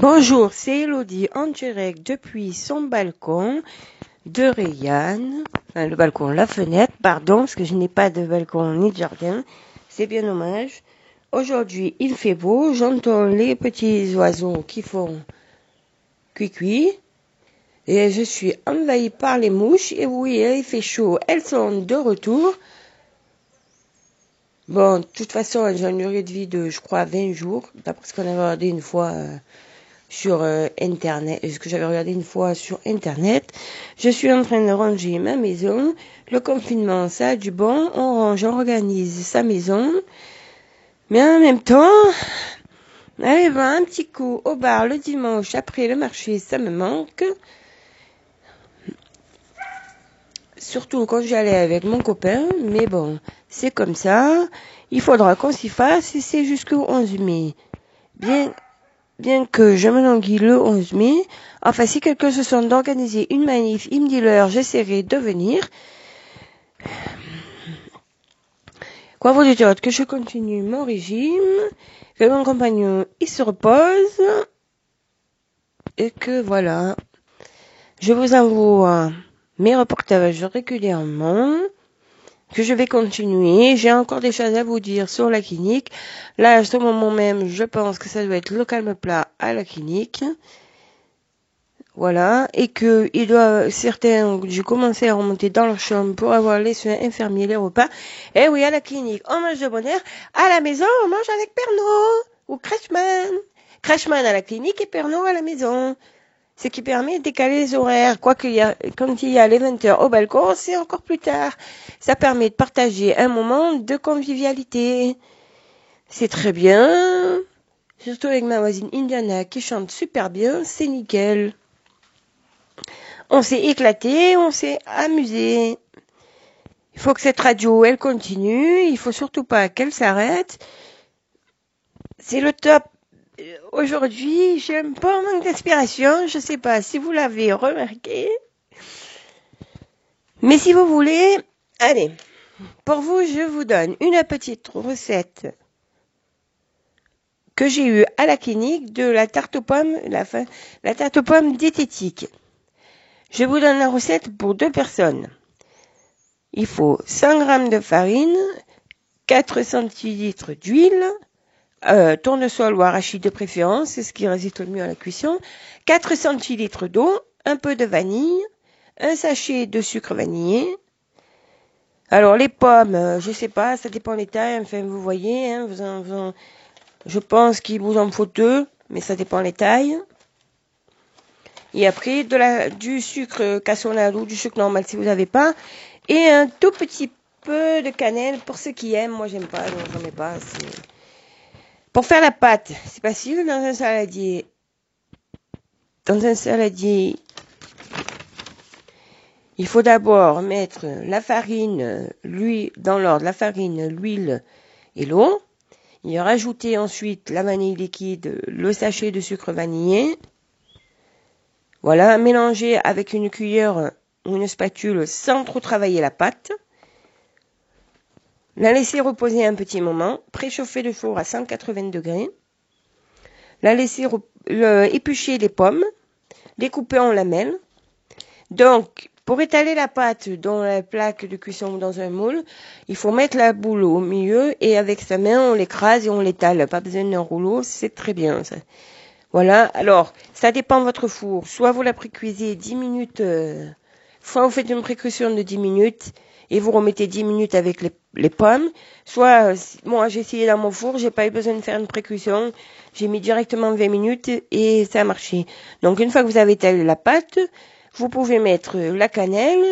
Bonjour, c'est Elodie en direct depuis son balcon de Rayanne. Enfin, le balcon, la fenêtre, pardon, parce que je n'ai pas de balcon ni de jardin. C'est bien dommage. Aujourd'hui, il fait beau. J'entends les petits oiseaux qui font cuicui. Et je suis envahie par les mouches. Et oui, il fait chaud. Elles sont de retour. Bon, de toute façon, elles ont une durée de vie de, je crois, 20 jours. D'après ce qu'on a regardé une fois euh, sur euh, Internet, ce que j'avais regardé une fois sur Internet? Je suis en train de ranger ma maison. Le confinement, ça a du bon. On range, on organise sa maison. Mais en même temps, aller voir un petit coup au bar le dimanche après le marché, ça me manque. Surtout quand j'y allais avec mon copain, mais bon, c'est comme ça. Il faudra qu'on s'y fasse et c'est jusqu'au 11 mai. Bien, bien que je me languis le 11 mai, enfin si quelqu'un se sent d'organiser une manif, il me dit l'heure, j'essaierai de venir. Quoi vous dire que je continue mon régime, que mon compagnon il se repose et que voilà. Je vous envoie mes reportages régulièrement que je vais continuer. J'ai encore des choses à vous dire sur la clinique. Là, à ce moment même, je pense que ça doit être le calme plat à la clinique. Voilà. Et que il doit, certains, j'ai commencé à remonter dans leur chambre pour avoir les soins infirmiers, les repas. Et eh oui, à la clinique, on mange de bonheur. À la maison, on mange avec Pernod ou Crashman. Crashman à la clinique et Pernod à la maison ce qui permet de décaler les horaires. Quoi qu'il y a, quand il y a les 20 heures au balcon, c'est encore plus tard. Ça permet de partager un moment de convivialité. C'est très bien. Surtout avec ma voisine Indiana qui chante super bien, c'est nickel. On s'est éclaté, on s'est amusé. Il faut que cette radio, elle continue. Il faut surtout pas qu'elle s'arrête. C'est le top. Euh, aujourd'hui, j'ai un peu manque d'inspiration. Je ne sais pas si vous l'avez remarqué. Mais si vous voulez, allez, pour vous, je vous donne une petite recette que j'ai eue à la clinique de la tarte aux pommes, la, la tarte aux pommes diététique. Je vous donne la recette pour deux personnes. Il faut 100 g de farine, 4 centilitres d'huile, euh, tournesol ou arachide de préférence, c'est ce qui résiste le mieux à la cuisson, 4 centilitres d'eau, un peu de vanille, un sachet de sucre vanillé. Alors les pommes, euh, je sais pas, ça dépend des tailles, enfin vous voyez, hein, vous en, je pense qu'il vous en faut deux, mais ça dépend des tailles. Et après du sucre cassonade ou du sucre normal si vous n'avez pas, et un tout petit peu de cannelle pour ceux qui aiment. Moi j'aime pas, donc j'en mets pas. Pour faire la pâte, c'est facile dans un saladier. Dans un saladier, il faut d'abord mettre la farine, l'huile, dans l'ordre, la farine, l'huile et l'eau. Y rajouter ensuite la vanille liquide, le sachet de sucre vanillé. Voilà, mélanger avec une cuillère ou une spatule sans trop travailler la pâte. La laisser reposer un petit moment, préchauffer le four à 180 degrés. La laisser éplucher les pommes, les couper en lamelles. Donc, pour étaler la pâte dans la plaque de cuisson ou dans un moule, il faut mettre la boule au milieu et avec sa main on l'écrase et on l'étale. Pas besoin d'un rouleau, c'est très bien ça. Voilà. Alors, ça dépend de votre four. Soit vous la précuisez 10 minutes, euh, soit vous faites une précaution de 10 minutes et vous remettez 10 minutes avec les, pommes. Soit, moi j'ai essayé dans mon four, j'ai pas eu besoin de faire une précaution, j'ai mis directement 20 minutes et ça a marché. Donc une fois que vous avez étalé la pâte, vous pouvez mettre la cannelle,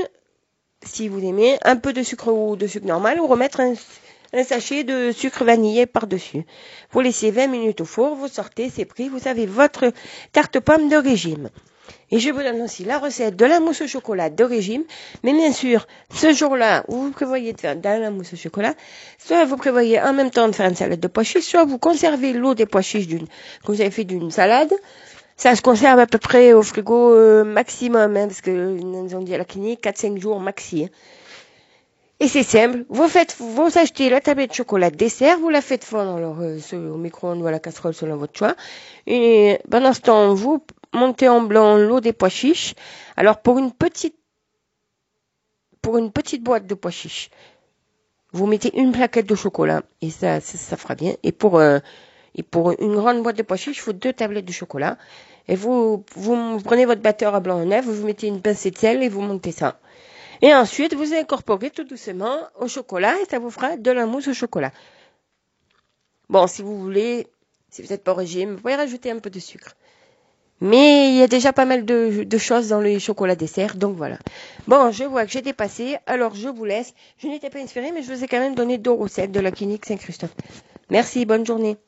si vous aimez, un peu de sucre ou de sucre normal, ou remettre un, un sachet de sucre vanillé par-dessus. Vous laissez 20 minutes au four, vous sortez, c'est pris, vous avez votre tarte pomme de régime. Et je vous donne aussi la recette de la mousse au chocolat de régime. Mais bien sûr, ce jour-là, où vous prévoyez de faire de la mousse au chocolat, soit vous prévoyez en même temps de faire une salade de pois chiches, soit vous conservez l'eau des pois chiches d'une, que vous avez fait d'une salade. Ça se conserve à peu près au frigo euh, maximum, hein, parce que nous ont dit à la clinique 4-5 jours maxi. Hein. Et c'est simple, vous faites, vous achetez la tablette de chocolat dessert, vous la faites fondre alors, euh, au micro-ondes ou à la casserole selon votre choix. Et pendant ce temps, vous montez en blanc l'eau des pois chiches. Alors pour une petite, boîte de pois chiches, vous mettez une plaquette de chocolat et ça, ça, fera bien. Et pour euh, et pour une grande boîte de pois chiches, il faut deux tablettes de chocolat. Et vous, vous prenez votre batteur à blanc en neuf, vous mettez une pincée de sel et vous montez ça. Et ensuite, vous incorporez tout doucement au chocolat et ça vous fera de la mousse au chocolat. Bon, si vous voulez, si vous n'êtes pas au régime, vous pouvez rajouter un peu de sucre. Mais il y a déjà pas mal de, choses dans les chocolats dessert, donc voilà. Bon, je vois que j'ai dépassé, alors je vous laisse. Je n'étais pas inspirée, mais je vous ai quand même donné deux recettes de la clinique Saint-Christophe. Merci, bonne journée.